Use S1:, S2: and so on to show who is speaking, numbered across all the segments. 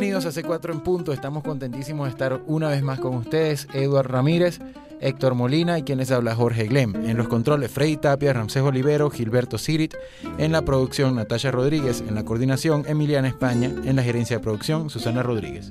S1: Bienvenidos a C4 en punto, estamos contentísimos de estar una vez más con ustedes, Eduard Ramírez, Héctor Molina y quien les habla Jorge Glem. En los controles Freddy Tapia, Ramsés Olivero, Gilberto Sirit. En la producción Natalia Rodríguez. En la coordinación Emiliana España. En la gerencia de producción Susana Rodríguez.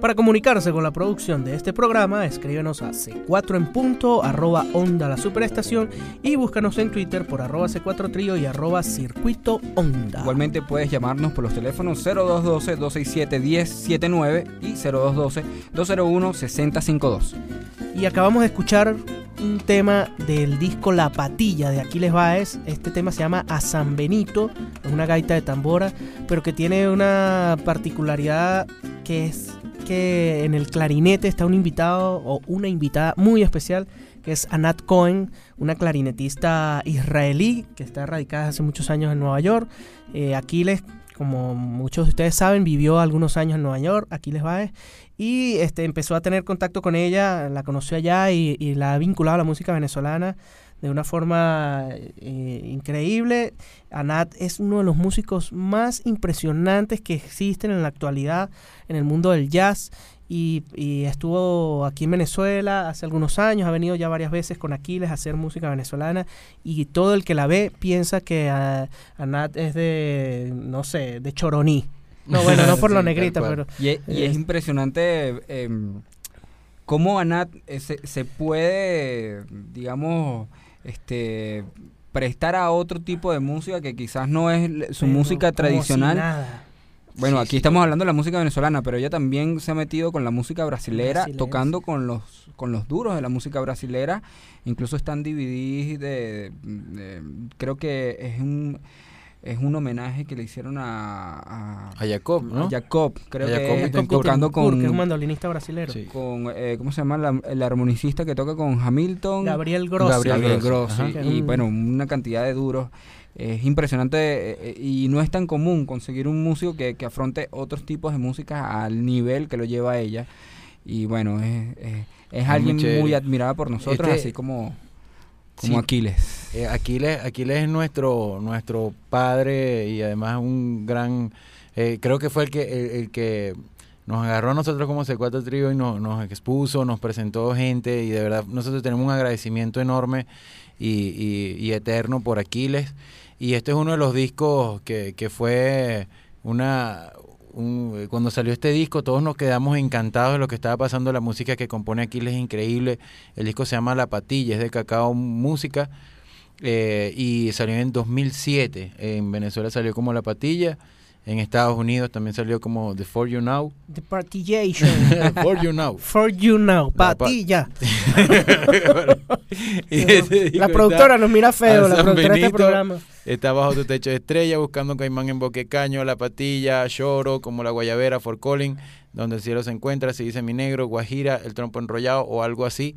S2: Para comunicarse con la producción de este programa, escríbenos a C4 en punto, arroba onda la superestación y búscanos en Twitter por arroba C4 trío y arroba circuito onda.
S3: Igualmente puedes llamarnos por los teléfonos 0212-267-1079 y 0212-201-6052.
S2: Y acabamos de escuchar un tema del disco La Patilla de Aquiles Baez. Este tema se llama A San Benito, es una gaita de tambora, pero que tiene una particularidad que es que en el clarinete está un invitado o una invitada muy especial que es Anat Cohen, una clarinetista israelí que está radicada hace muchos años en Nueva York. Eh, Aquiles, como muchos de ustedes saben, vivió algunos años en Nueva York, Aquiles Baez, y este, empezó a tener contacto con ella, la conoció allá y, y la ha vinculado a la música venezolana de una forma eh, increíble. Anat es uno de los músicos más impresionantes que existen en la actualidad en el mundo del jazz. Y, y, estuvo aquí en Venezuela hace algunos años, ha venido ya varias veces con Aquiles a hacer música venezolana y todo el que la ve piensa que uh, Anat es de, no sé, de Choroní. No, bueno, no por lo negrita, pero...
S3: Y, es- y es
S2: es-
S3: impresionante eh, cómo Anat eh, se, se puede, digamos, este prestar a otro tipo de música que quizás no es su
S2: pero
S3: música
S2: si
S3: tradicional.
S2: nada.
S3: Bueno,
S1: Sí,
S3: aquí
S1: sí.
S3: estamos hablando de la música venezolana, pero ella también se ha metido con la música brasilera,
S2: Brasilera,
S3: tocando con los con los duros de la música brasilera. Incluso están DVDs de, de- creo que es un es un homenaje que le hicieron a, a,
S1: A Jacob, ¿no?
S3: a Jacob, creo
S1: A
S3: que
S1: Jacob
S3: es, tocando
S2: que es un
S3: con
S2: mandolinista brasilero.
S1: Sí.
S3: con eh, ¿cómo se llama la- el armonicista que toca con Hamilton?
S2: Gabriel Grossi.
S1: Gabriel
S3: Gabriel
S1: Grossi,
S3: Grossi,
S2: ajá.
S3: y bueno, una cantidad de duros. Es impresionante eh, y no es tan común conseguir un músico que, que afronte otros tipos de música al nivel que lo lleva ella. Y bueno, es, es- es alguien
S1: muy
S3: muy, admirada por nosotros,
S1: Este-
S3: así como, como
S1: Sí.
S3: Aquiles.
S1: Eh, Aquiles, Aquiles es nuestro, nuestro padre y además un gran, eh, creo que fue el que, el, el que nos agarró a nosotros como C4 Trío y nos, nos expuso, nos presentó gente y de verdad nosotros tenemos un agradecimiento enorme y, y- y eterno por Aquiles. Y este es uno de los discos que, que fue una... un- cuando salió este disco todos nos quedamos encantados de lo que estaba pasando, la música que compone Aquiles es increíble, el disco se llama La Patilla, es de Cacao Música eh, y salió en 2007. En Venezuela salió como La Patilla. En Estados Unidos también salió como The For You Now.
S2: The Partillation.
S1: For You Now.
S2: For you now.
S1: La pa-
S2: Patilla. La
S1: está-
S2: productora nos mira feo, la
S1: San
S2: productora de este programa.
S1: Está bajo tu techo de estrella, buscando caimán en Boquecaño, La Patilla, Lloro, como La Guayabera, For Calling, donde el cielo se encuentra, se dice Mi Negro, Guajira, El Trompo Enrollado o algo así.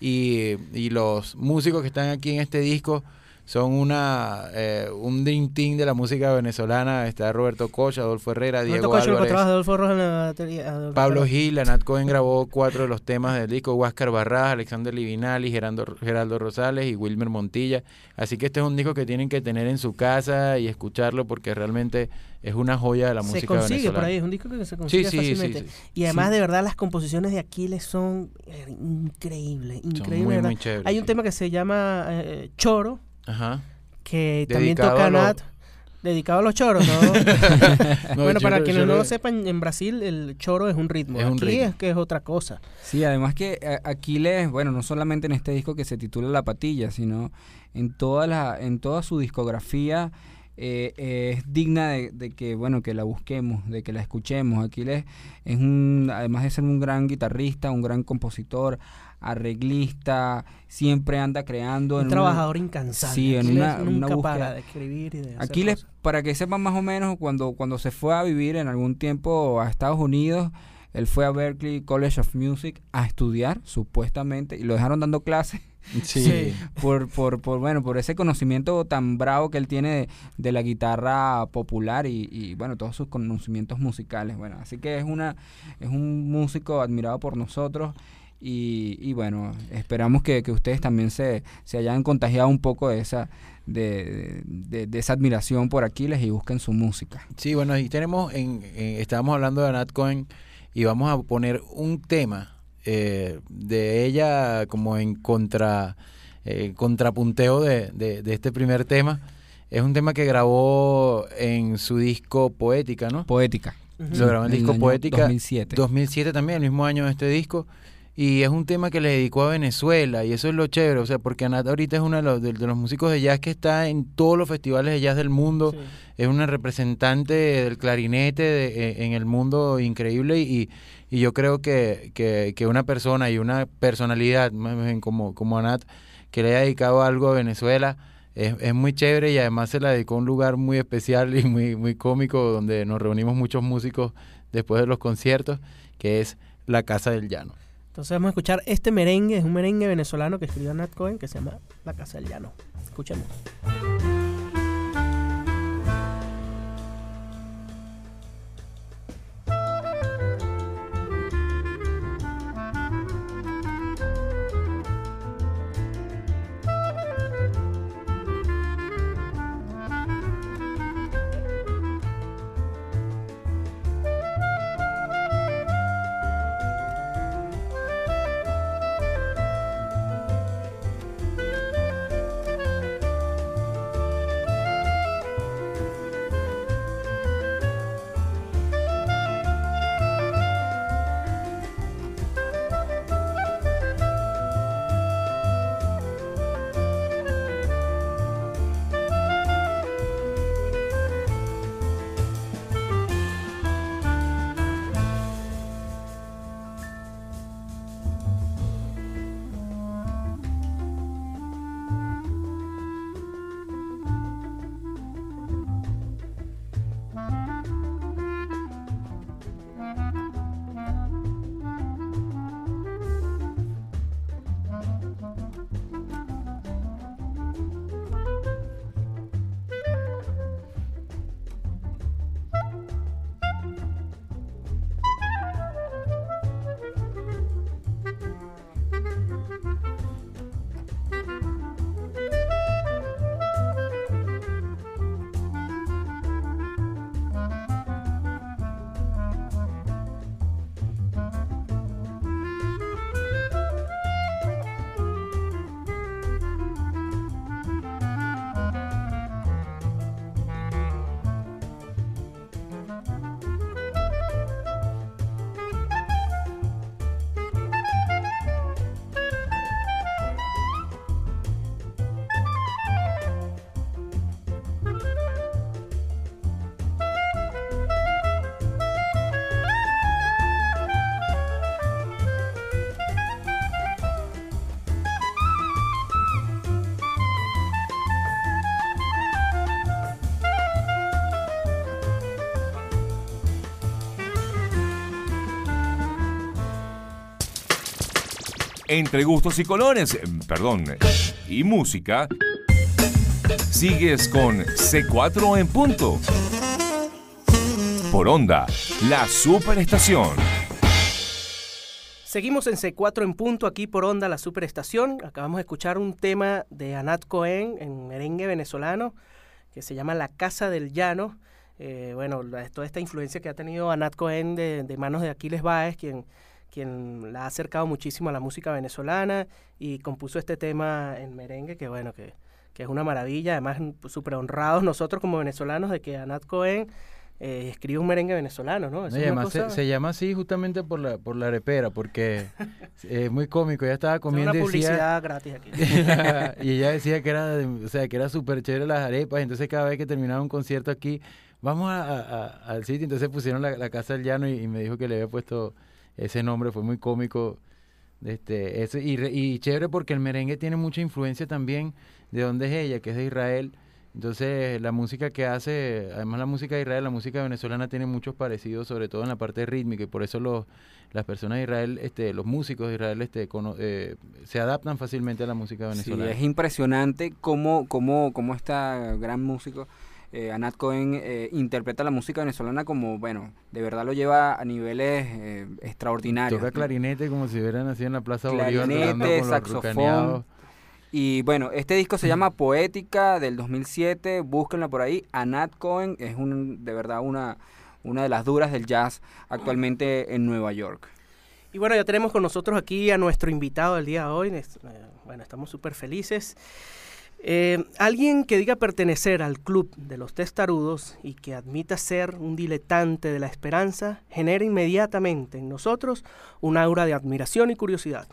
S1: Y, y los músicos que están aquí en este disco son una eh, un dream team de la música venezolana. Está Roberto Cocha, Adolfo Herrera,
S2: Roberto
S1: Diego
S2: Cocho,
S1: Álvarez.
S2: Adolfo Rojas en la batería. Adolfo
S1: Pablo. Gil, Anat Cohen grabó cuatro de los temas del disco, Huáscar Barras, Alexander Livinali, Gerando, Geraldo Rosales y Wilmer Montilla. Así que este es un disco que tienen que tener en su casa y escucharlo porque realmente es una joya de la
S2: Se
S1: música
S2: consigue
S1: venezolana.
S2: por ahí, es un disco que se
S1: Sí,
S2: consigue
S1: sí, sí,
S2: fácilmente.
S1: sí.
S2: Y además,
S3: Sí.
S2: de verdad, las composiciones de Aquiles son eh, increíbles.
S1: Son
S2: Increíbles,
S1: muy, muy chéveres.
S2: Hay un
S1: sí.
S2: tema que se llama eh, Choro,
S1: Ajá.
S2: que también
S1: Dedicado
S2: toca
S1: a los-
S2: Nat. Dedicado a los choros, ¿no?
S1: No,
S2: bueno,
S1: yo
S2: para quienes
S1: yo
S2: no
S1: lo-
S2: lo sepan, en Brasil el choro es un ritmo.
S1: Es un
S2: Aquí
S1: ritmo.
S2: es que es otra cosa.
S3: Sí, además que eh, Aquiles, bueno, no solamente en este disco que se titula La Patilla, sino en toda la, en toda su discografía eh, eh, es digna de, de que, bueno, que la busquemos, de que la escuchemos. Aquiles es un, además de ser un gran guitarrista, un gran compositor, arreglista, siempre anda creando.
S2: Un
S3: en una-
S2: trabajador incansable.
S3: Sí, en
S2: Aquiles
S3: una-
S2: nunca
S3: una búsqueda.
S2: para de escribir y de hacer
S3: Aquiles,
S2: cosas.
S3: para que sepan más o menos, cuando, cuando se fue a vivir en algún tiempo a Estados Unidos, él fue a Berkeley College of Music a estudiar, supuestamente, y lo dejaron dando clases
S1: Sí.
S2: Sí.
S3: por, por, por, bueno, por ese conocimiento tan bravo que él tiene de, de la guitarra popular y, y, bueno, todos sus conocimientos musicales. Bueno, así que es una, es un músico admirado por nosotros Y, y bueno, esperamos que, que ustedes también se, se hayan contagiado un poco de esa, de, de, de esa admiración por Aquiles y busquen su música.
S1: Sí, bueno, y tenemos, en, en- estábamos hablando de Nat Cohen y vamos a poner un tema eh, de ella como en contra, eh, contrapunteo de, de- de este primer tema. Es un tema que grabó en su disco Poética, ¿no?
S3: Poética.
S1: Lo grabó en el disco
S3: año
S1: Poética
S3: 2007.
S1: 2007 también, el mismo año de este disco. Y es un tema que le dedicó a Venezuela y eso es lo chévere, o sea, porque Anat ahorita es uno de los, de, de los músicos de jazz que está en todos los festivales de jazz del mundo,
S2: Sí.
S1: es una representante del clarinete de- e- en el mundo increíble y, y yo creo que, que, que una persona y una personalidad como, como Anat que le haya dedicado algo a Venezuela es, es muy chévere y además se la dedicó a un lugar muy especial y muy, muy cómico donde nos reunimos muchos músicos después de los conciertos, que es la Casa del Llano.
S2: Entonces vamos a escuchar este merengue, es un merengue venezolano que escribió Nat Cohen que se llama La Casa del Llano. Escuchemos.
S4: Entre gustos y colores, eh, perdón, y música, sigues con C4 en punto. Por onda, la superestación.
S2: Seguimos en C4 en punto aquí por Onda, la superestación. Acabamos de escuchar un tema de Anat Cohen en merengue venezolano que se llama La Casa del Llano. Eh, bueno, toda esta influencia que ha tenido Anat Cohen de, de manos de Aquiles Báez, quien, quien la ha acercado muchísimo a la música venezolana y compuso este tema en merengue que bueno, que, que es una maravilla. Además, súper honrados nosotros como venezolanos de que Anat Cohen eh, escribe un merengue venezolano, ¿no?
S1: No, y
S2: es
S1: además se,
S2: cosa-
S1: se llama así justamente por la, por la arepera, porque es muy cómico. Ella estaba
S2: es
S1: comiendo
S2: una
S1: y decía,
S2: publicidad gratis aquí.
S1: y ella decía que era, o sea, que era súper chévere las arepas. Entonces cada vez que terminaba un concierto aquí, vamos a- a- a- al sitio. Entonces pusieron la, la Casa del Llano y, y me dijo que le había puesto ese nombre. Fue muy cómico. Este, eso, y, re- y chévere porque el merengue tiene mucha influencia también de dónde es ella, que es de Israel. Entonces la música que hace, además la música de Israel, la música venezolana tiene muchos parecidos, sobre todo en la parte rítmica, y por eso los, las personas de Israel, este, los músicos de Israel este, cono- eh, se adaptan fácilmente a la música
S3: Sí,
S1: venezolana.
S3: es impresionante cómo, cómo, cómo esta gran músico eh, Anat Cohen eh, interpreta la música venezolana como, bueno, de verdad lo lleva a niveles eh, extraordinarios.
S1: Toca clarinete como si hubiera nacido en la Plaza Bolívar.
S3: Clarinete,
S1: con
S3: saxofón. Y bueno, este disco se llama Poética del 2007, búsquenla por ahí. Anat Cohen es un, de verdad una, una de las duras del jazz actualmente en Nueva York.
S2: Y bueno, ya tenemos con nosotros aquí a nuestro invitado del día de hoy. Eh, Bueno, estamos súper felices. Eh, alguien que diga pertenecer al club de los testarudos y que admita ser un diletante de la esperanza, genera inmediatamente en nosotros un aura de admiración y curiosidad.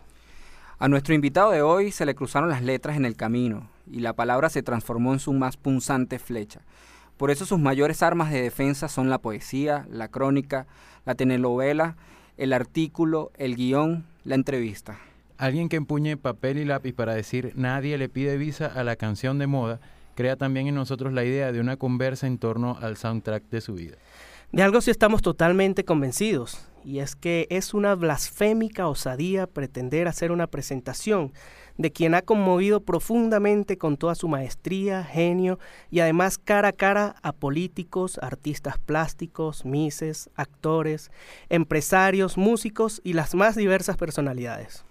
S3: A nuestro invitado de hoy se le cruzaron las letras en el camino y la palabra se transformó en su más punzante flecha. Por eso sus mayores armas de defensa son la poesía, la crónica, la telenovela, el artículo, el guion, la entrevista.
S1: Alguien que empuñe papel y lápiz para decir nadie le pide visa a la canción de moda, crea también en nosotros la idea de una conversa en torno al soundtrack de su vida.
S2: De algo sí estamos totalmente convencidos, y es que es una blasfémica osadía pretender hacer una presentación de quien ha conmovido profundamente con toda su maestría, genio y además cara a cara a políticos, artistas plásticos, mises, actores, empresarios, músicos y las más diversas personalidades.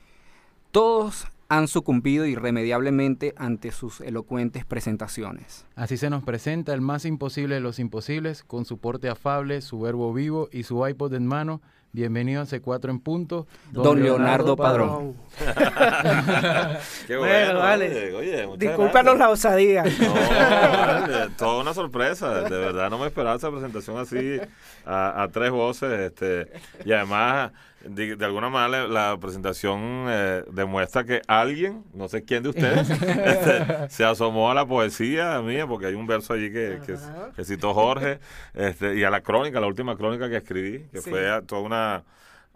S3: Todos han sucumbido irremediablemente ante sus elocuentes presentaciones.
S1: Así se nos presenta el más imposible de los imposibles, con su porte afable, su verbo vivo y su iPod en mano. Bienvenido a C4 en punto.
S3: Don Leonardo Padrón.
S5: Qué
S2: Bueno, vale.
S5: oye, oye, muchas
S2: Discúlpanos la osadía.
S5: No, vale, toda una sorpresa. De verdad no me esperaba esa presentación así a, a tres voces. Este, y además, de, de alguna manera, la presentación eh, demuestra que alguien, no sé quién de ustedes, este, se asomó a la poesía mía, porque hay un verso allí que, que, citó Jorge, este, y a la crónica, la última crónica que escribí, que
S2: Sí.
S5: fue toda una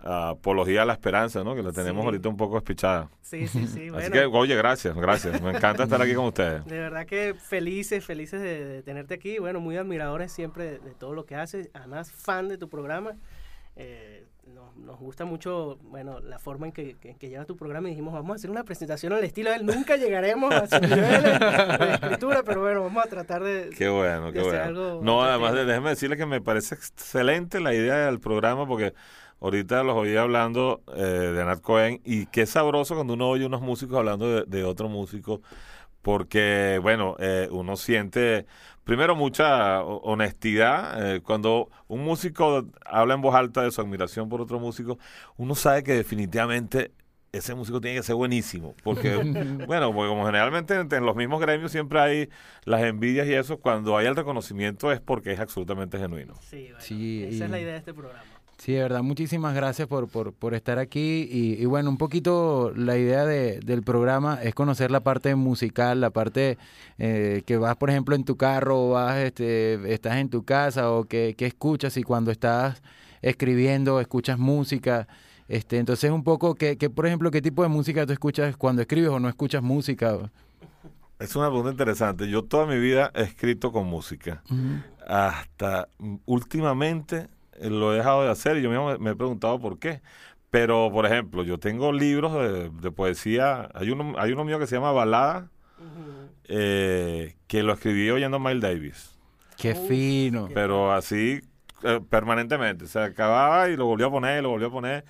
S5: apología a la esperanza, ¿no? Que la tenemos
S2: Sí.
S5: ahorita un poco espichada.
S2: Sí, sí, sí.
S5: Así
S2: Bueno,
S5: que, oye, gracias, gracias. Me encanta estar aquí con ustedes.
S2: De verdad que felices, felices de, de tenerte aquí. Bueno, muy admiradores siempre de, de todo lo que haces. Además, fan de tu programa. Eh, nos, nos gusta mucho, bueno, la forma en que, que, que lleva tu programa. Y dijimos, vamos a hacer una presentación al estilo de él. Nunca llegaremos a su nivel de escritura, pero bueno, vamos a tratar de...
S5: Qué bueno, qué
S2: hacer
S5: bueno.
S2: algo
S5: No, además, de- déjeme decirle que me parece excelente la idea del programa porque ahorita los oí hablando eh, de Nat Cohen y qué sabroso cuando uno oye unos músicos hablando de, de otro músico porque, bueno, eh, uno siente primero mucha ho- honestidad. eh, cuando un músico habla en voz alta de su admiración por otro músico, uno sabe que definitivamente ese músico tiene que ser buenísimo. Porque, bueno, porque como generalmente en, en los mismos gremios siempre hay las envidias y eso, cuando hay el reconocimiento es porque es absolutamente genuino.
S2: Sí, bueno,
S1: Sí,
S2: esa es la idea de este programa.
S1: Sí, de verdad, muchísimas gracias por, por, por estar aquí. Y, y bueno, un poquito la idea de, del programa es conocer la parte musical, la parte eh, que vas, por ejemplo, en tu carro, o vas, este, estás en tu casa, o que, que escuchas y cuando estás escribiendo, escuchas música. Este, entonces, un poco, que, que, por ejemplo, ¿qué tipo de música tú escuchas cuando escribes o no escuchas música?
S5: Es una pregunta interesante. Yo toda mi vida he escrito con música. Hasta mm, últimamente lo he dejado de hacer y yo mismo me, he preguntado por qué. Pero, por ejemplo, yo tengo libros de, de poesía. Hay uno, hay uno mío que se llama Balada, eh, que lo escribí oyendo a Miles Davis.
S1: Qué fino.
S5: Pero así eh, permanentemente. Se acababa y lo volvió a poner, y lo volvió a poner.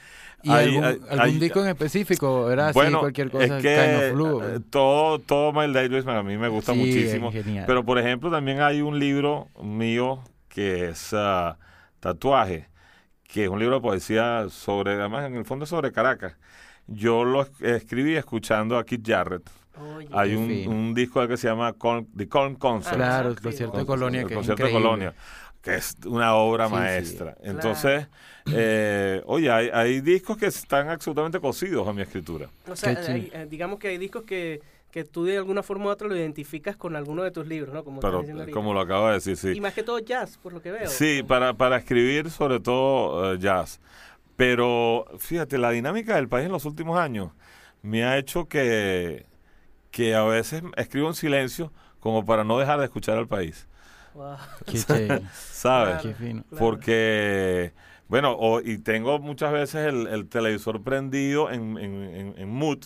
S1: ¿Y
S5: Hay-
S1: algún,
S5: hay-
S1: algún
S5: hay-
S1: disco en específico? ¿Era así
S5: bueno,
S1: cualquier cosa?
S5: es que
S1: Kind of Blue,
S5: eh, todo, todo Miles Davis a mí me gusta
S1: Sí,
S5: muchísimo.
S1: es genial.
S5: Pero, por ejemplo, también hay un libro mío que es ah, Tatuaje, que es un libro de poesía sobre, además, en el fondo es sobre Caracas. Yo lo es- escribí escuchando a Keith Jarrett.
S2: Oye,
S5: Hay un, un disco que se llama The Colm Concert.
S1: Claro, el concierto de
S2: con-
S1: Colonia,
S5: el
S1: que es
S5: concierto de. Colonia, que es una obra
S1: Sí, sí.
S5: maestra. Entonces, eh, oye, hay, hay discos que están absolutamente cosidos a mi escritura.
S2: O sea, hay- eh, digamos que hay discos que, que tú de alguna forma u otra lo identificas con alguno de tus libros, ¿no? Como estás
S5: Pero,
S2: diciendo ahorita.
S5: como lo acabo de decir, sí.
S2: Y más que todo jazz, por lo que veo.
S5: Sí, para, para escribir sobre todo eh, jazz. Pero fíjate, la dinámica del país en los últimos años me ha hecho que, que a veces escribo en silencio como para no dejar de escuchar al país,
S2: Wow.
S1: Qué chévere,
S5: ¿sabes?
S2: Claro.
S1: qué fino.
S2: Claro.
S5: Porque, bueno, o- y tengo muchas veces el, el televisor prendido en, en, en, en mood,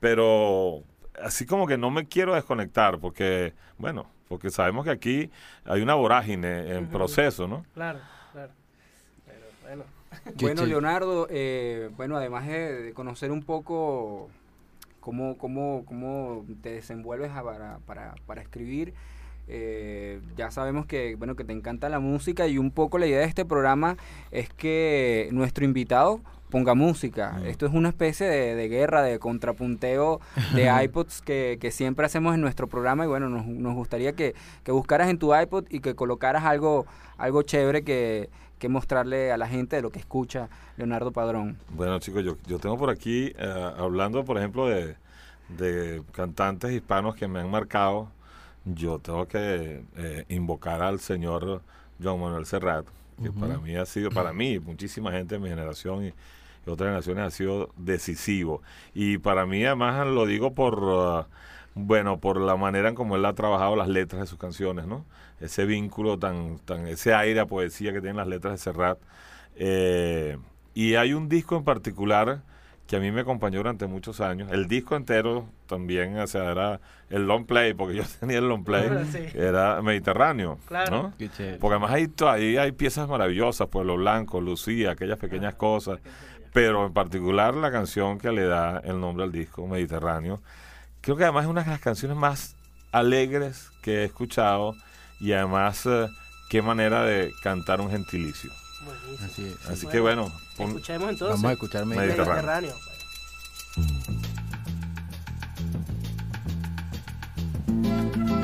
S5: pero así como que no me quiero desconectar porque, bueno, porque sabemos que aquí hay una vorágine en proceso, ¿no?
S2: Claro, claro. Pero bueno.
S3: Bueno, Leonardo, eh, bueno, además de, de conocer un poco cómo, cómo, cómo te desenvuelves a- para, para, para escribir, eh, ya sabemos que, bueno, que te encanta la música y un poco la idea de este programa es que nuestro invitado ponga música.
S5: Mm.
S3: Esto es una especie de, de guerra, de contrapunteo de iPods que, que siempre hacemos en nuestro programa y bueno, nos, nos gustaría que, que buscaras en tu iPod y que colocaras algo, algo chévere que, que mostrarle a la gente de lo que escucha Leonardo Padrón.
S5: Bueno, chicos, yo, yo tengo por aquí, eh, hablando, por ejemplo, de, de cantantes hispanos que me han marcado, yo tengo que eh, invocar al señor Joan Manuel Serrat, que para mí ha sido, para mí, muchísima gente de mi generación y, otras generaciones ha sido decisivo. Y para mí, además, lo digo por, uh, bueno, por la manera en como él ha trabajado las letras de sus canciones, ¿no? Ese vínculo tan, tan ese aire a poesía que tienen las letras de Serrat. Eh, y hay un disco en particular que a mí me acompañó durante muchos años. El disco entero también, o sea, era el long play, porque yo tenía el long play,
S2: Sí.
S5: era Mediterráneo,
S2: Claro.
S5: ¿no? Porque además ahí, ahí hay piezas maravillosas, Pueblo Blanco, Lucía, aquellas pequeñas cosas, pero en particular la canción que le da el nombre al disco, Mediterráneo, creo que además es una de las canciones más alegres que he escuchado y además eh, qué manera de cantar un gentilicio.
S2: Buenísimo.
S1: Así es.
S5: Así
S2: Bueno,
S5: que bueno, pon-
S2: Escuchemos entonces.
S1: Vamos a escuchar Mediterráneo.
S5: Mediterráneo.
S2: Mediterráneo.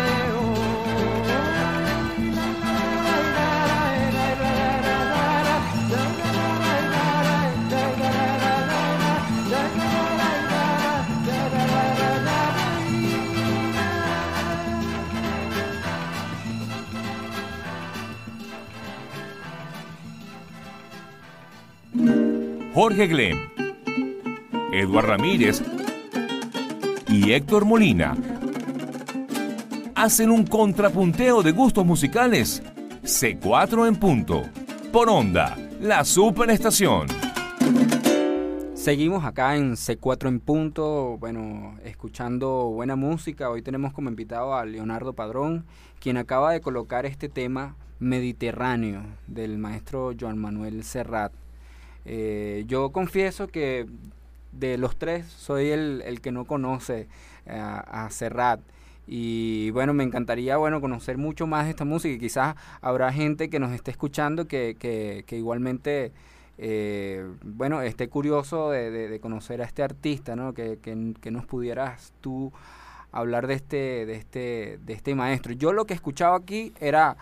S4: Jorge Glem, Eduard Ramírez y Héctor Molina hacen un contrapunteo de gustos musicales. C4 en punto. Por onda, La Superestación.
S3: Seguimos acá en C4 en punto, bueno, escuchando buena música. Hoy tenemos como invitado a Leonardo Padrón, quien acaba de colocar este tema Mediterráneo del maestro Joan Manuel Serrat. Eh, yo confieso que de los tres soy el, el que no conoce a, a Serrat. Y bueno, me encantaría bueno conocer mucho más de esta música y quizás habrá gente que nos esté escuchando que, que, que igualmente eh, bueno, esté curioso de, de, de, conocer a este artista, ¿no? Que, que, que, nos pudieras tú hablar de este, de este, de este maestro. Yo lo que escuchaba aquí era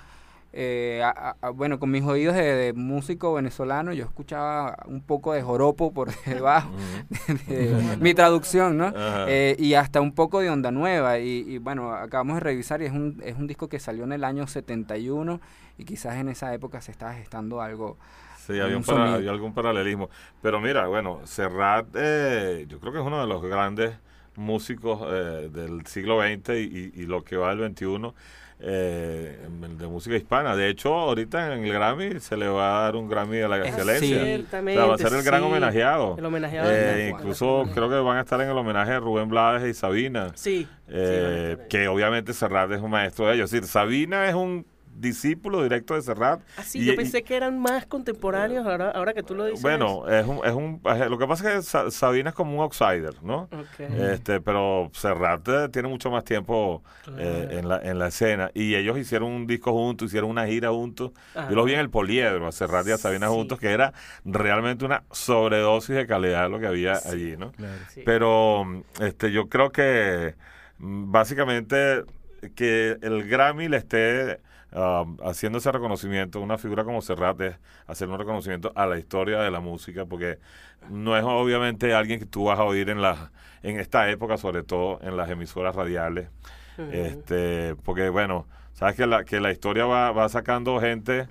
S3: eh, a, a, bueno, con mis oídos de, de, músico venezolano, yo escuchaba un poco de joropo por debajo de, de mi traducción, ¿no? Eh, y hasta un poco de onda nueva. Y, y, bueno, acabamos de revisar y es un, es un disco que salió en el año 71 y quizás en esa época se estaba gestando algo.
S5: Sí, había, un para, había algún paralelismo. Pero mira, bueno, Serrat, eh, yo creo que es uno de los grandes músicos eh, del siglo XX y, y, lo que va del XXI eh, de música hispana. De hecho, ahorita en el Grammy se le va a dar un Grammy de la excelencia.
S2: Ciertamente,
S5: o sea, va a ser el gran homenajeado.
S2: El homenajeado
S5: eh, incluso creo que van a estar en el homenaje de Rubén Blades y Sabina.
S2: Sí.
S5: Eh, sí que obviamente Serrat es un maestro de ellos. Es decir, Sabina es un discípulo directo de Serrat.
S2: Así, ah, yo pensé y, que eran más contemporáneos ahora, ahora que tú lo dices.
S5: Bueno, es un, es un, lo que pasa es que Sabina es como un outsider, ¿no? Okay. Este, pero Serrat eh, tiene mucho más tiempo claro. eh, en, la, en la escena. Y ellos hicieron un disco juntos, hicieron una gira juntos. Ajá. Yo los vi en el Poliedro, a Serrat y a Sabina sí. juntos, que era realmente una sobredosis de calidad lo que había sí, allí, ¿no? Claro. Pero este, yo creo que mm, básicamente que el Grammy le esté uh, haciendo ese reconocimiento, una figura como Serrat es hacer un reconocimiento a la historia de la música, porque no es obviamente alguien que tú vas a oír en la, en esta época, sobre todo en las emisoras radiales, uh -huh. este, porque bueno, sabes que la, que la historia va, va sacando gente,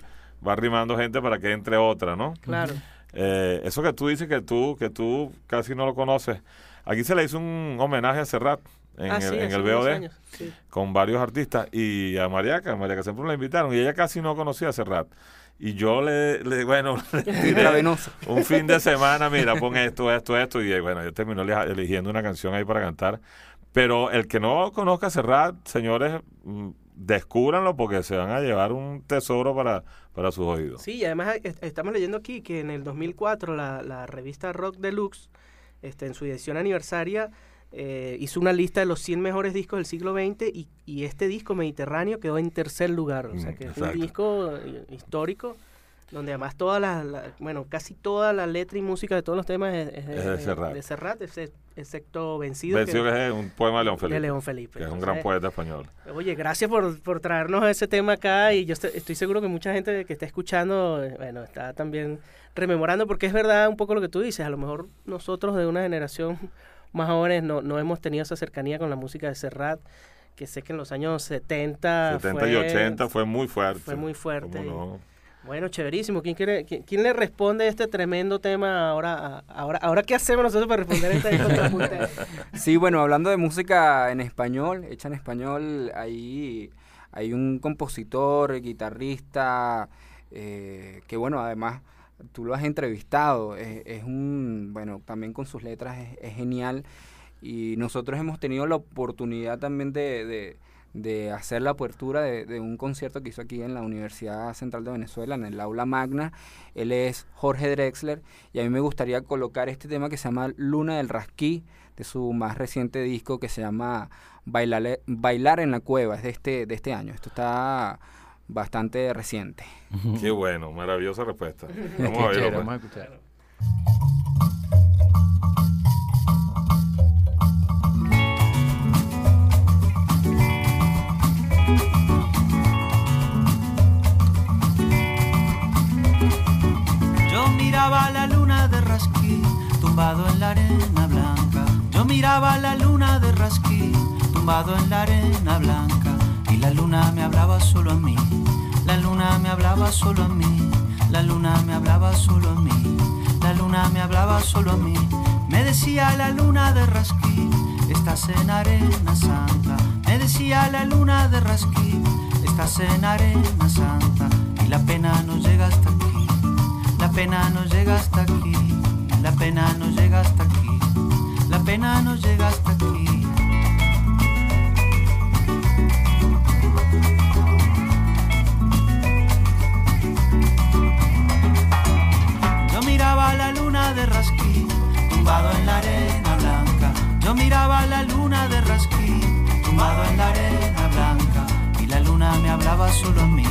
S5: va arrimando gente para que entre otra, ¿no?
S2: Claro.
S5: Eh, eso que tú dices que tú, que tú casi no lo conoces, aquí se le hizo un homenaje a Serrat en,
S2: ah,
S5: el,
S2: sí,
S5: en el BOD
S2: sí.
S5: con varios artistas y a Mariaca, Mariaca siempre la invitaron y ella casi no conocía a Serrat. Y yo le, le bueno, le tiré un fin de semana, mira, pon esto, esto, esto, y bueno, yo terminó eligiendo una canción ahí para cantar. Pero el que no conozca a Serrat, señores, mm, descúbranlo porque se van a llevar un tesoro para, para sus oídos.
S2: Sí, y además estamos leyendo aquí que en el 2004 la, la revista Rock Deluxe, este, en su edición aniversaria, eh, hizo una lista de los 100 mejores discos del siglo XX y, y, este disco Mediterráneo quedó en tercer lugar. O sea que Exacto. es un disco eh, histórico donde además toda la, la, bueno, casi toda la letra y música de todos los temas es, es,
S5: es de, Serrat.
S2: de Serrat, excepto Vencido.
S5: Vencido que, que, es un poema de León Felipe.
S2: De León Felipe.
S5: Que es un gran poeta español.
S2: Oye, gracias por, por traernos ese tema acá y yo estoy, estoy, seguro que mucha gente que está escuchando, bueno, está también rememorando porque es verdad un poco lo que tú dices, a lo mejor nosotros de una generación más jóvenes no, no hemos tenido esa cercanía con la música de Serrat, que sé que en los años 70...
S5: 70 fue, y 80 fue muy fuerte.
S2: Fue muy fuerte. No? Bueno, chéverísimo. ¿Quién, quiere, quién, quién, le responde a este tremendo tema ahora? Ahora, ahora ¿qué hacemos nosotros para responder a esta
S3: Sí, bueno, hablando de música en español, hecha en español, ahí hay un compositor, guitarrista, eh, que bueno, además tú lo has entrevistado, es, un, bueno, también con sus letras es, es, genial. Y nosotros hemos tenido la oportunidad también de, de, de hacer la apertura de, de, un concierto que hizo aquí en la Universidad Central de Venezuela, en el aula magna, él es Jorge Drexler y a mí me gustaría colocar este tema que se llama Luna del Rasquí, de su más reciente disco que se llama Bailar, Bailar en la Cueva, es de este, de este año, esto está bastante reciente.
S5: Qué bueno, maravillosa respuesta. Vamos a verlo. Vamos a escuchar.
S6: Yo miraba la luna de Rasquí, tumbado en la arena blanca. Yo miraba la luna de Rasquí, tumbado en la arena blanca la luna me hablaba solo a mí, la luna me hablaba solo a mí, la luna me hablaba solo a mí, la luna me hablaba solo a mí. Me decía la luna de Rasquí, estás en arena santa. Me decía la luna de Rasquí, estás en arena santa. Y la pena no llega hasta aquí, la pena no llega hasta aquí, la pena no llega hasta aquí, la pena no llega hasta aquí. De rasquí, tumbado en la arena blanca. Yo miraba la luna de rasquí, tumbado en la arena blanca. Y la luna me hablaba solo a mí,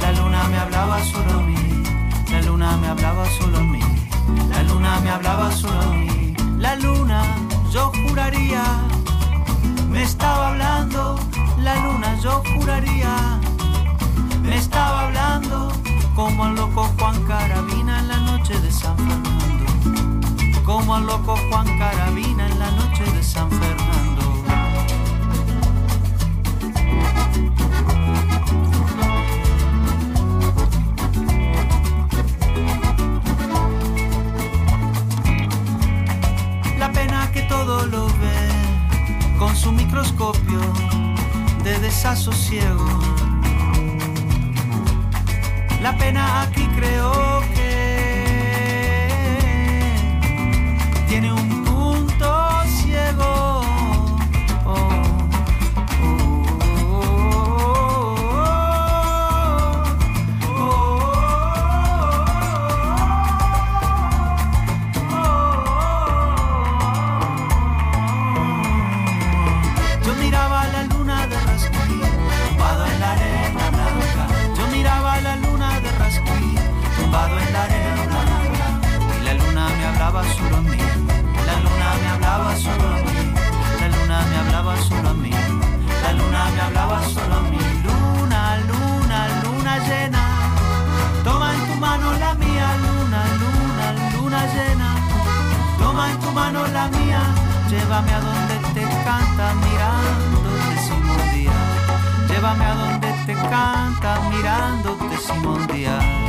S6: la luna me hablaba solo a mí, la luna me hablaba solo a mí, la luna me hablaba solo a mí. La luna, yo juraría, me estaba hablando, la luna, yo juraría me estaba hablando como al loco Juan Carabina en la noche de San Fernando. Como al loco Juan Carabina en la noche de San Fernando. La pena que todo lo ve con su microscopio de desasosiego. La pena aquí creo que tiene un llévame a donde te canta mirándote Simón Díaz. Llévame a donde te canta mirándote Simón Díaz.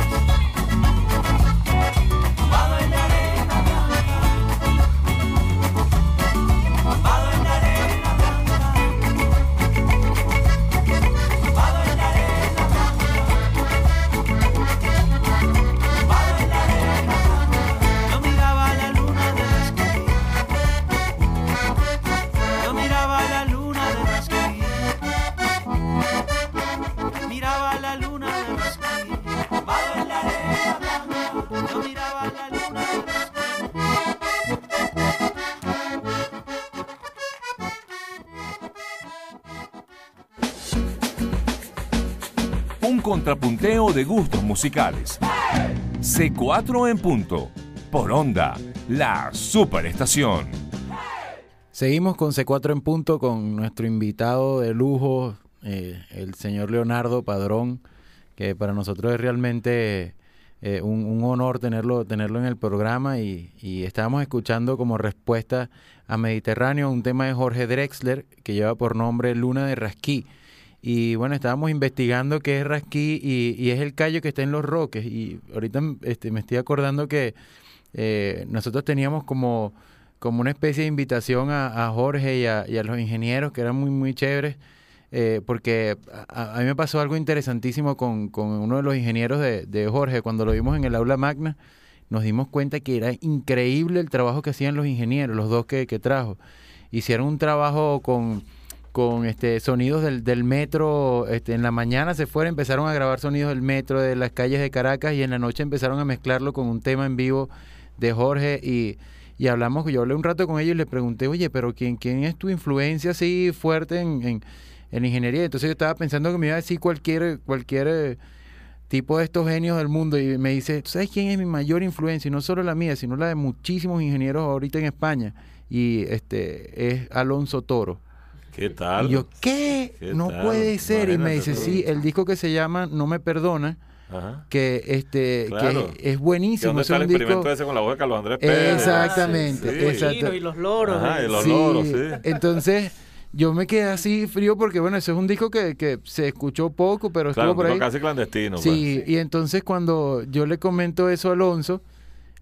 S4: Contrapunteo de gustos musicales. C4 en punto. Por onda, la superestación.
S1: Seguimos con C4 en punto con nuestro invitado de lujo, eh, el señor Leonardo Padrón, que para nosotros es realmente eh, un, honor tenerlo, tenerlo en el programa y, y estábamos escuchando como respuesta a Mediterráneo un tema de Jorge Drexler que lleva por nombre Luna de Rasquí. Y bueno, estábamos investigando qué es Rasquí y, es el callo que está en los roques. Y ahorita este, me estoy acordando que eh, nosotros teníamos como, como una especie de invitación a, Jorge y a, los ingenieros que eran muy, muy chéveres. eh, porque a, mí me pasó algo interesantísimo con, con uno de los ingenieros de, Jorge. Cuando lo vimos en el aula magna, nos dimos cuenta que era increíble el trabajo que hacían los ingenieros, los dos que trajo. Hicieron un trabajo con con este sonidos del, del metro, este, en la mañana se fueron, empezaron a grabar sonidos del metro, de las calles de Caracas, y en la noche empezaron a mezclarlo con un tema en vivo de Jorge, y, y hablamos, yo hablé un rato con ellos y les pregunté, oye, pero ¿quién, quién es tu influencia así fuerte en, en, en ingeniería? Entonces yo estaba pensando que me iba a decir cualquier, cualquier eh, tipo de estos genios del mundo, y me dice, ¿tú sabes quién es mi mayor influencia? Y no solo la mía, sino la de muchísimos ingenieros ahorita en España, y este es Alonso Toro.
S5: ¿Qué tal?
S1: Y yo, ¿qué?
S5: ¿Qué
S1: no
S5: tal?
S1: puede ser. Y me dice, sí, el disco que se llama No me perdona,
S5: Ajá.
S1: que este
S5: Claro.
S1: que es
S5: ¿Que
S1: buenísimo.
S5: ¿Dónde
S1: es
S5: está el
S1: disco-
S5: experimento ese con la voz de Carlos Andrés Pérez?
S1: Exactamente,
S5: Sí.
S1: exacto.
S2: y los loros.
S5: Ajá,
S2: eh.
S5: y los
S1: Sí,
S5: loros, sí.
S1: Entonces, yo me quedé así frío porque, bueno, ese es un disco que, que se escuchó poco, pero
S5: Claro,
S1: estuvo por ahí.
S5: casi clandestino.
S1: Sí, y entonces cuando yo le comento eso a Alonso,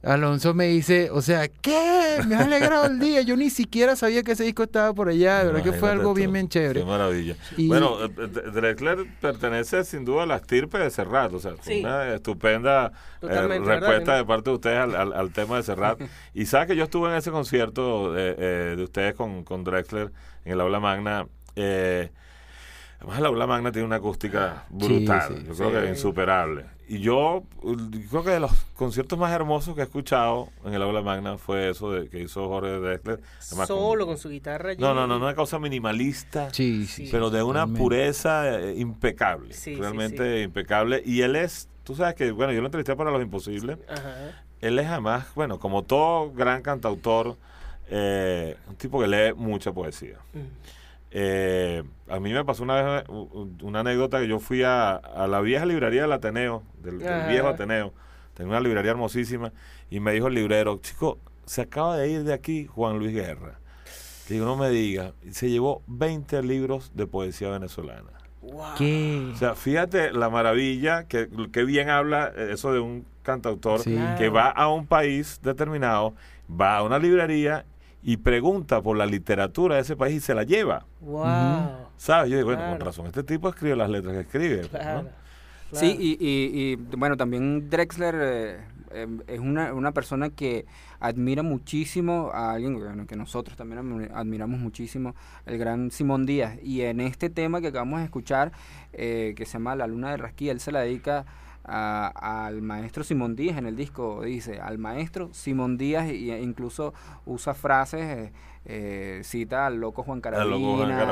S1: Alonso me dice, o sea, ¿qué? Me ha alegrado el día. Yo ni siquiera sabía que ese disco estaba por allá. De verdad que fue algo
S5: tú,
S1: bien, bien chévere.
S5: Qué maravilla.
S1: Y-
S5: Bueno, eh, eh, Drexler pertenece sin duda a la estirpe de Serrat, o sea, fue
S2: Sí.
S5: una estupenda eh, respuesta de parte de ustedes al, al- al tema de Serrat. y sabes que yo estuve en ese concierto eh, de ustedes con, con Drexler en el aula magna. Eh, además, el aula magna tiene una acústica brutal,
S1: sí,
S5: yo creo
S2: sí.
S5: que insuperable. Y yo creo que de los conciertos más hermosos que he escuchado en el aula magna fue eso de, que hizo Jorge Drexler. además
S2: Solo con su guitarra.
S5: no, no, no, una cosa minimalista
S1: Sí, sí.
S5: pero de una pureza eh, impecable,
S2: Sí, sí,
S5: realmente impecable. Y él es, tú sabes que, bueno, yo lo entrevisté para Los Imposibles.
S2: Ajá.
S5: Él es además, bueno, como todo gran cantautor, eh, un tipo que lee mucha poesía.
S2: Mm.
S5: Eh, a mí me pasó una vez u- una anécdota que yo fui a, a la vieja librería del Ateneo, del, viejo Ateneo. Tenía una librería hermosísima y me dijo el librero, chico, se acaba de ir de aquí Juan Luis Guerra. Que yo no me diga, y se llevó 20 libros de poesía venezolana.
S2: Wow.
S1: ¿Qué?
S5: O sea, fíjate la maravilla, que, que bien habla eh, eso de un cantautor
S1: Sí.
S5: que va a un país determinado, va a una librería y pregunta por la literatura de ese país y se la lleva.
S2: Wow.
S5: ¿Sabes? Yo digo, bueno,
S2: Claro.
S5: con razón, este tipo escribe las letras que escribe. pues, ¿no?
S2: Claro.
S3: Sí, y, y, y, bueno, también Drexler eh, eh, es una, una persona que admira muchísimo a alguien bueno, que nosotros también admi- admiramos muchísimo, el gran Simón Díaz. Y en este tema que acabamos de escuchar, eh, que se llama La Luna de Rasquilla, él se la dedica a- al maestro Simón Díaz en el disco, dice, al maestro Simón Díaz, y e incluso usa frases, eh, eh, cita al loco Juan
S5: Al loco Juan
S3: Carabina,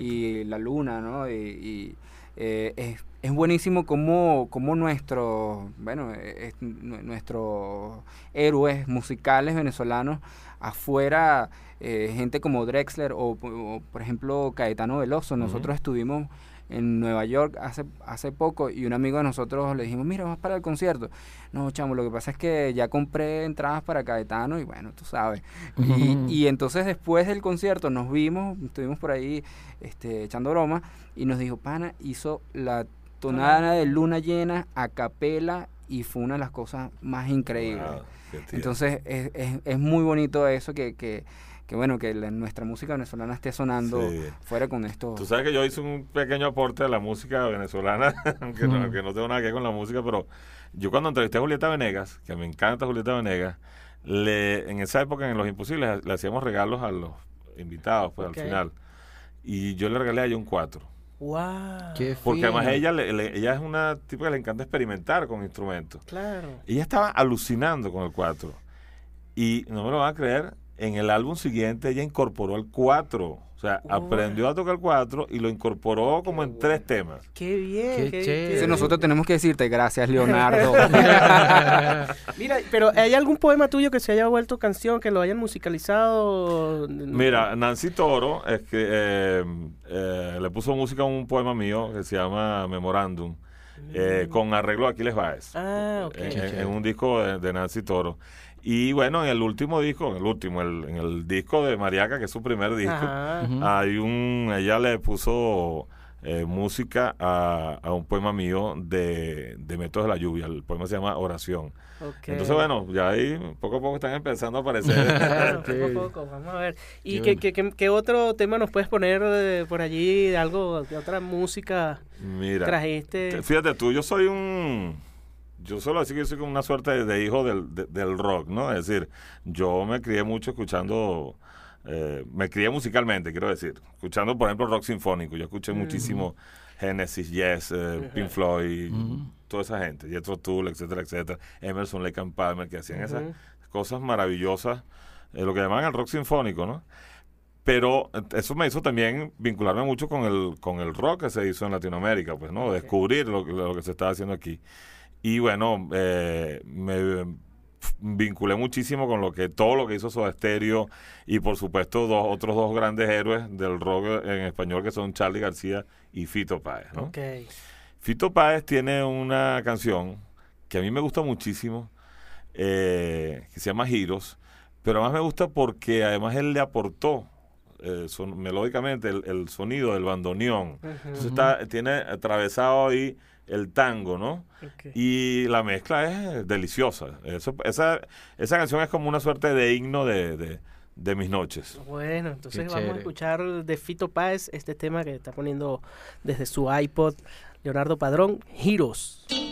S3: y La Luna, ¿no? Y, y, eh, es, es buenísimo como, como nuestro, bueno, eh, es nu- nuestros héroes musicales venezolanos afuera, eh, gente como Drexler o, o, por ejemplo Caetano Veloso. Nosotros estuvimos en Nueva York hace, hace poco y un amigo de nosotros le dijimos, mira, vamos para el concierto. No, chamo, lo que pasa es que ya compré entradas para Caetano y bueno, tú sabes. Y, y entonces después del concierto nos vimos, estuvimos por ahí este, echando broma y nos dijo, pana, hizo la tonada de luna llena a capela y fue una de las cosas más increíbles.
S5: Wow.
S3: Entonces es, es, es muy bonito eso que, que, que bueno, que la- nuestra música venezolana esté sonando
S5: Sí.
S3: fuera con esto.
S5: Tú sabes que yo hice un pequeño aporte a la música venezolana, aunque, no, aunque no tengo nada que ver con la música, pero yo cuando entrevisté a Julieta Venegas, que me encanta Julieta Venegas, le, en esa época en Los Imposibles le hacíamos regalos a los invitados, pues al final. Y yo le regalé a ella un 4.
S2: Wow.
S1: Qué
S5: Porque además ella, le- le- ella es una tipo que le encanta experimentar con instrumentos.
S2: Claro.
S5: Ella estaba alucinando con el 4. Y no me lo van a creer, en el álbum siguiente ella incorporó el 4. O sea, aprendió a tocar el 4 y lo incorporó como en tres temas.
S2: Qué bien.
S1: Qué
S2: qué-
S3: Entonces nosotros tenemos que decirte gracias, Leonardo.
S2: Mira, pero ¿hay algún poema tuyo que se haya vuelto canción, que lo hayan musicalizado?
S5: Mira, Nancy Toro es que eh, eh, le puso música a un poema mío que se llama Memorandum, eh, con arreglo de Aquiles Baez.
S2: Ah, ok.
S5: en, un disco de, de Nancy Toro. Y bueno, en el último disco, en el último, el- en el disco de Mariaca, que es su primer disco,
S2: Ajá.
S5: Hay un, ella le puso eh, música a, a un poema mío de, de Métodos de la Lluvia. El poema se llama Oración. Entonces, bueno, ya ahí poco a poco están empezando a aparecer.
S2: Claro,
S1: Sí.
S2: poco a poco, vamos a ver. ¿Y
S1: Qué
S2: qué, qué, qué- otro tema nos puedes poner eh, por allí? de Algo, de otra música
S5: Mira,
S2: trajiste.
S5: te- fíjate tú, yo soy un... Yo solo así que yo soy como una suerte de, de hijo del, de- del rock, ¿no? Es decir, yo me crié mucho escuchando... eh, me crié musicalmente, quiero decir. Escuchando, por ejemplo, rock sinfónico. Yo escuché muchísimo Genesis, Yes, eh, Pink Floyd, toda esa gente. Jethro Tull, etcétera, etcétera. Emerson, Lake and Palmer, que hacían esas cosas maravillosas, eh, lo que llamaban el rock sinfónico, ¿no? Pero eso me hizo también vincularme mucho con el, con el rock que se hizo en Latinoamérica, pues, ¿no? Descubrir lo, que- lo que se estaba haciendo aquí. Y bueno, eh, me vinculé muchísimo con lo que todo lo que hizo Soda Stereo y por supuesto dos otros dos grandes héroes del rock en español que son Charlie García y Fito Páez, ¿no? Fito Páez tiene una canción que a mí me gusta muchísimo, eh, que se llama Giros, pero además me gusta porque además él le aportó eh, son- melódicamente el, el sonido del bandoneón. Entonces está, tiene atravesado ahí el tango, ¿no? Y la mezcla es deliciosa. Eso, esa, esa canción es como una suerte de himno de, de, de mis noches.
S2: Bueno, entonces
S1: Qué
S2: vamos a escuchar de Fito Páez este tema que está poniendo desde su iPod Leonardo Padrón, Heroes.
S7: giros.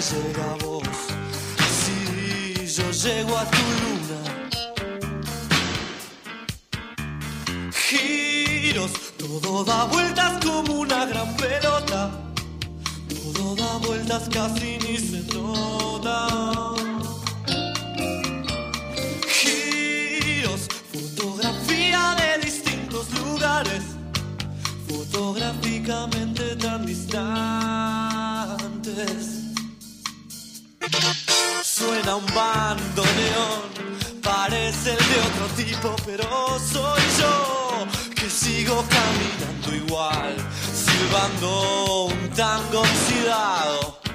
S7: Llega. Así yo llego a tu luna. giros, todo da vueltas como una gran pelota, todo da vueltas casi ni se nota. Giros, fotografía de distintos lugares, fotográficamente tan distantes. Suena un bandoneón, parece el de otro tipo, pero soy yo que sigo caminando igual, silbando un tango oxidado.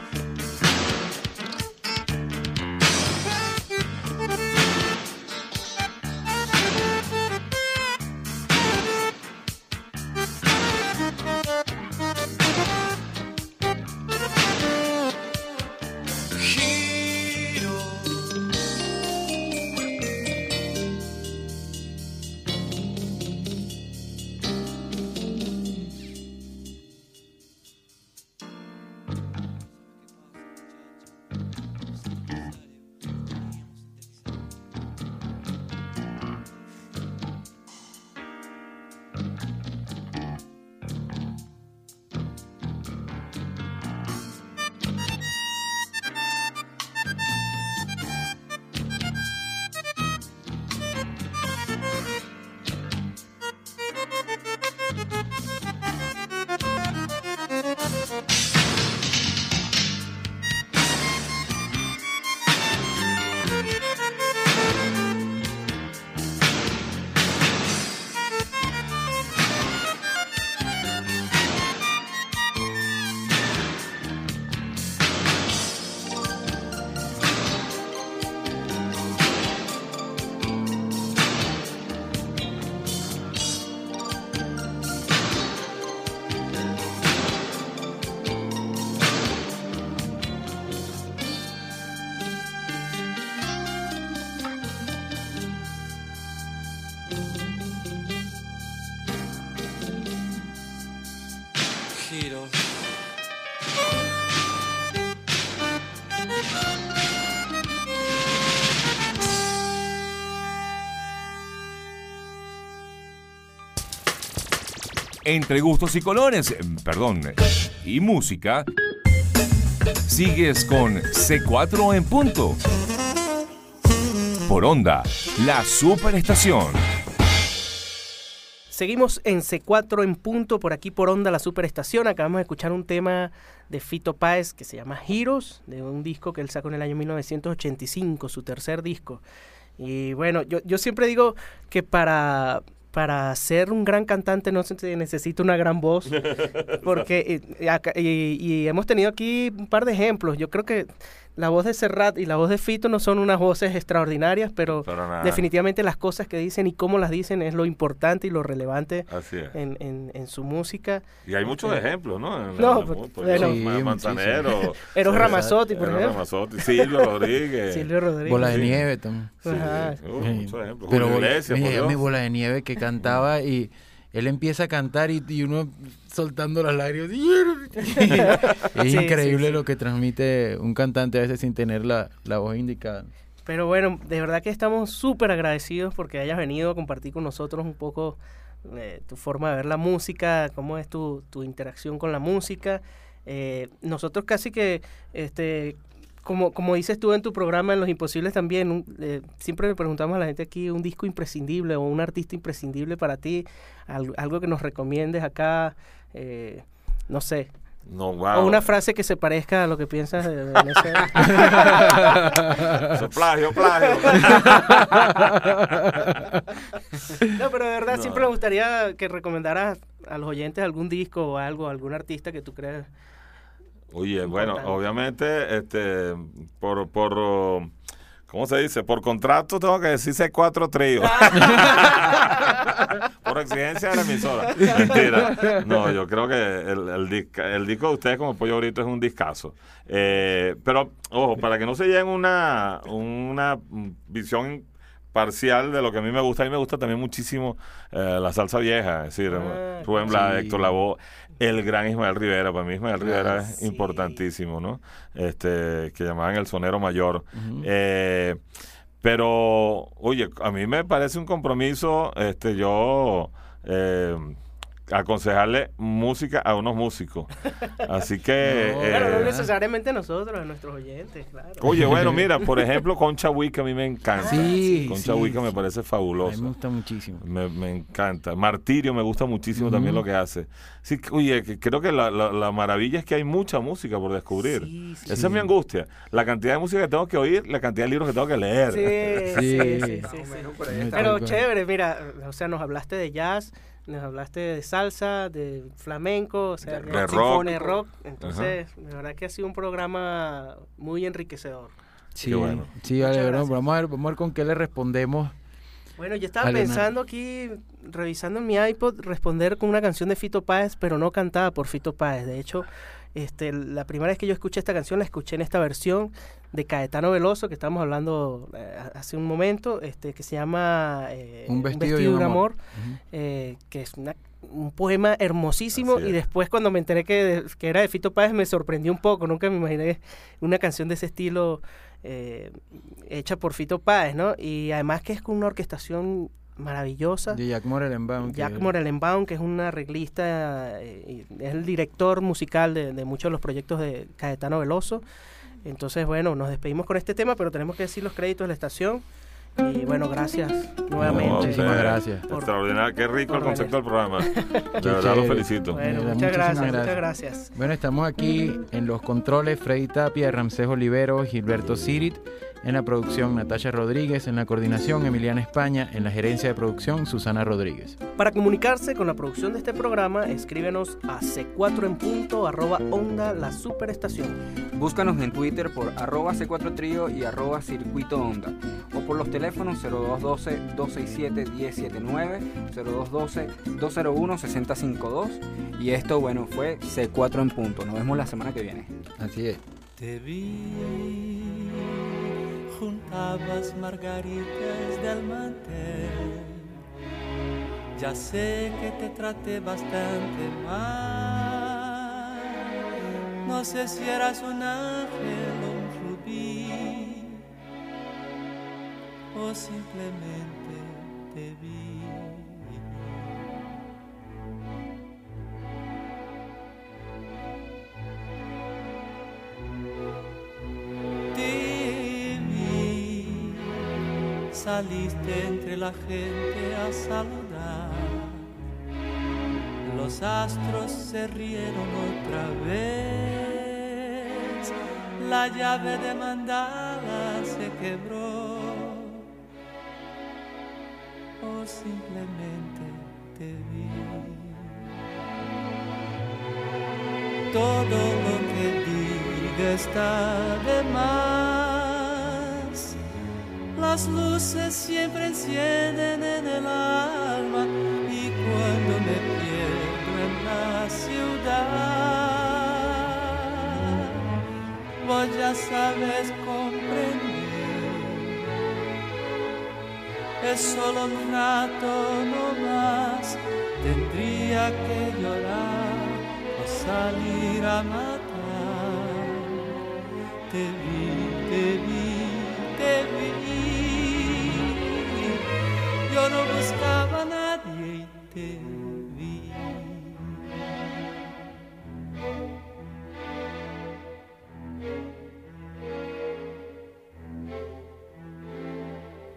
S4: Entre gustos y colores, eh, perdón, y música, sigues con C4 en punto. Por onda, la superestación.
S2: Seguimos en C4 en punto, por aquí por Onda, la superestación. Acabamos de escuchar un tema de Fito Páez que se llama Heroes, de un disco que él sacó en el año 1985, su tercer disco. Y bueno, yo, yo siempre digo que para, para ser un gran cantante no se necesita una gran voz, porque eh, y, y hemos tenido aquí un par de ejemplos. Yo creo que la voz de Serrat y la voz de Fito no son unas voces extraordinarias, pero
S5: nada.
S2: definitivamente las cosas que dicen y cómo las dicen es lo importante y lo relevante en, en, en su música.
S5: Y hay muchos
S2: Ok.
S5: ejemplos, ¿no? En
S2: No,
S5: la-
S2: pues,
S5: por
S2: bueno.
S5: ejemplo,
S1: Sí,
S5: Manzanero.
S2: Eros
S5: eh,
S2: Ramazzotti, por ejemplo.
S5: Ramazzotti, Silvio Rodríguez.
S2: Silvio Rodríguez.
S1: Bola de
S5: Sí.
S1: nieve también.
S5: Sí,
S2: Ajá.
S5: uh,
S1: Sí.
S5: muchos ejemplos.
S1: Pero
S5: Julio Iglesias, Dios.
S1: mi bola de nieve que cantaba y, él empieza a cantar y, y uno soltando las lágrimas. es
S2: Sí,
S1: increíble
S2: sí, sí.
S1: lo que transmite un cantante a veces sin tener la, la voz indicada.
S2: Pero bueno, de verdad que estamos súper agradecidos porque hayas venido a compartir con nosotros un poco eh, tu forma de ver la música, cómo es tu, tu interacción con la música. Eh, nosotros casi que, este, como, como dices tú en tu programa en Los Imposibles también, un- eh, siempre le preguntamos a la gente aquí un disco imprescindible o un artista imprescindible para ti, al- algo que nos recomiendes acá, eh, no sé,
S5: No, wow.
S2: o una frase que se parezca a lo que piensas de Venezuela.
S5: Eso es plagio, plagio.
S2: No, pero de verdad
S5: No.
S2: siempre me gustaría que recomendaras a los oyentes algún disco o algo, algún artista que tú creas.
S5: Oye, bueno, obviamente, este, por, por, ¿cómo se dice? Por contrato tengo que decir C4 trío. por exigencia de la emisora. Mentira. No, yo creo que el, el, disca- el disco de ustedes como Pollo Brito es un discazo. Eh, pero, ojo, para que no se lleven una, una visión parcial de lo que a mí me gusta. A mí me gusta también muchísimo eh, la salsa vieja, es decir,
S2: Ah,
S5: Rubén Blades,
S1: sí.
S5: Héctor Lavoe, el gran Ismael Rivera. Para mí Ismael Rivera
S1: Ah,
S5: es
S2: sí.
S5: importantísimo, ¿no? Este, que llamaban el sonero mayor. Eh, pero, oye, a mí me parece un compromiso, este, yo eh, aconsejarle música a unos músicos. Así que,
S1: No,
S5: eh,
S2: Claro, no necesariamente nosotros, a nuestros oyentes, claro.
S5: oye, bueno, mira, por ejemplo, Concha Wica a mí me encanta.
S1: Sí,
S5: Concha
S1: sí,
S5: me parece
S1: A mí
S5: fabulosa.
S1: me gusta muchísimo.
S5: Me, me encanta. Martirio me gusta muchísimo también lo que hace. Sí, oye, que creo que la, la- la maravilla es que hay mucha música por descubrir.
S2: Sí, sí.
S5: Esa es mi angustia. La cantidad de música que tengo que oír, la cantidad de libros que tengo que leer.
S2: Sí, sí,
S1: Sí.
S2: Pero chévere, mira, o sea, nos hablaste de jazz, nos hablaste de salsa, de flamenco, o sea,
S3: De
S2: de
S5: rock.
S2: Entonces, de verdad que ha sido un programa muy enriquecedor.
S1: Sí,
S5: bueno.
S1: sí, vale, bueno, vamos a ver, vamos a ver con qué le respondemos.
S2: Bueno, yo estaba pensando aquí, revisando en mi iPod, responder con una canción de Fito Páez, pero no cantada por Fito Páez. De hecho, este, la primera vez que yo escuché esta canción, la escuché en esta versión de Caetano Veloso, que estábamos hablando eh, hace un momento, este, que se llama eh,
S1: Un vestido y un
S2: de
S1: amor.
S2: eh, que es una- un poema hermosísimo. Y
S5: es.
S2: después, cuando me enteré que, que era de Fito Páez, me sorprendió un poco. Nunca me imaginé una canción de ese estilo eh, hecha por Fito Páez, ¿no? Y además que es con una orquestación maravillosa.
S1: De Jack Morelenbaum. que-
S2: Jack Morelenbaum, que es un arreglista, eh, es el director musical de, de muchos de los proyectos de Caetano Veloso. Entonces, bueno, nos despedimos con este tema, pero tenemos que decir los créditos de la estación. Y bueno, gracias nuevamente.
S5: No,
S1: Muchísimas gracias.
S2: Por-
S5: Extraordinario, qué rico el concepto del programa. De verdad lo felicito.
S2: Bueno, muchas gracias,
S1: muchísimas
S2: muchas
S1: gracias.
S2: gracias.
S1: Bueno, estamos aquí en los controles, Freddy Tapia, Ramsés Olivero, Gilberto Sirit, en la producción Natasha Rodríguez, en la coordinación Emiliana España, en la gerencia de producción Susana Rodríguez.
S2: Para comunicarse con la producción de este programa, escríbenos a c4 en punto arroba onda la superestación.
S3: Búscanos en Twitter por arroba C4 Trío y arroba Circuito Onda. O por los teléfonos 0212-267-1079, 0212-201-6052. Y esto, bueno, fue C4 en punto. Nos vemos la semana que viene.
S1: Así es.
S8: Te vi, juntabas margaritas del mantel. Ya sé que te traté bastante mal. No sé si eras un ángel o simplemente te vi. te vi, saliste entre la gente a saludar. Los astros se rieron otra vez, la llave de mandala se quebró, o simplemente te vi. Todo lo que diga está de más. Las luces siempre encienden en el alma y cuando me pierdo en la ciudad, vos ya sabes Solo un rato no más tendría que llorar o salir a matar. Te vi, te vi, te vi. Yo no buscaba a nadie y te vi.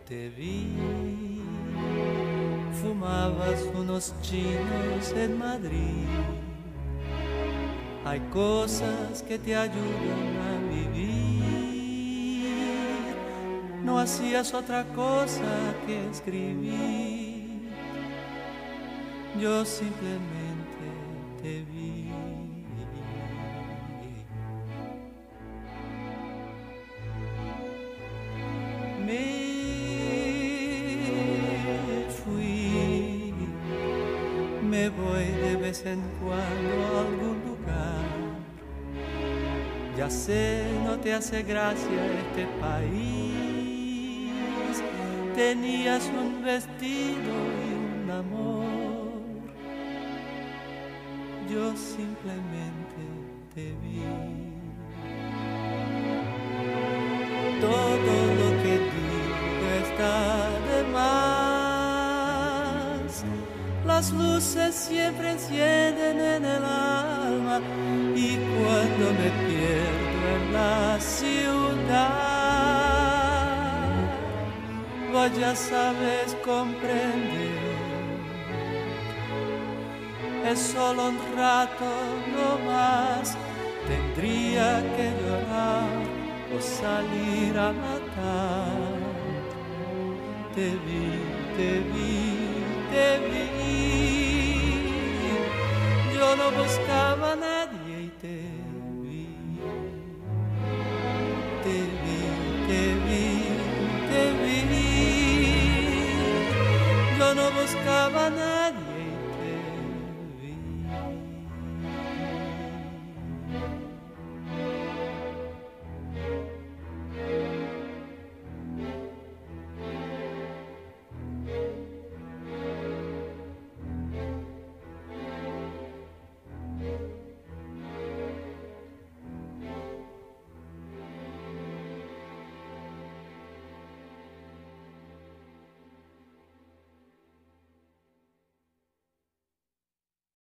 S8: Te vi, unos chinos en Madrid. Hay cosas que te ayudan a vivir. No hacías otra cosa que escribir. Yo simplemente te vi. Te hace gracia este país. Tenías un vestido y un amor. Yo simplemente te vi. Todo lo que digo está de más. Las luces siempre encienden en el alma y cuando me pierdo la ciudad, vos ya sabes comprender. Es solo un rato no más, tendría que llorar o salir a matar. Te vi, te vi, te vi. Yo no buscaba nada Cabañas.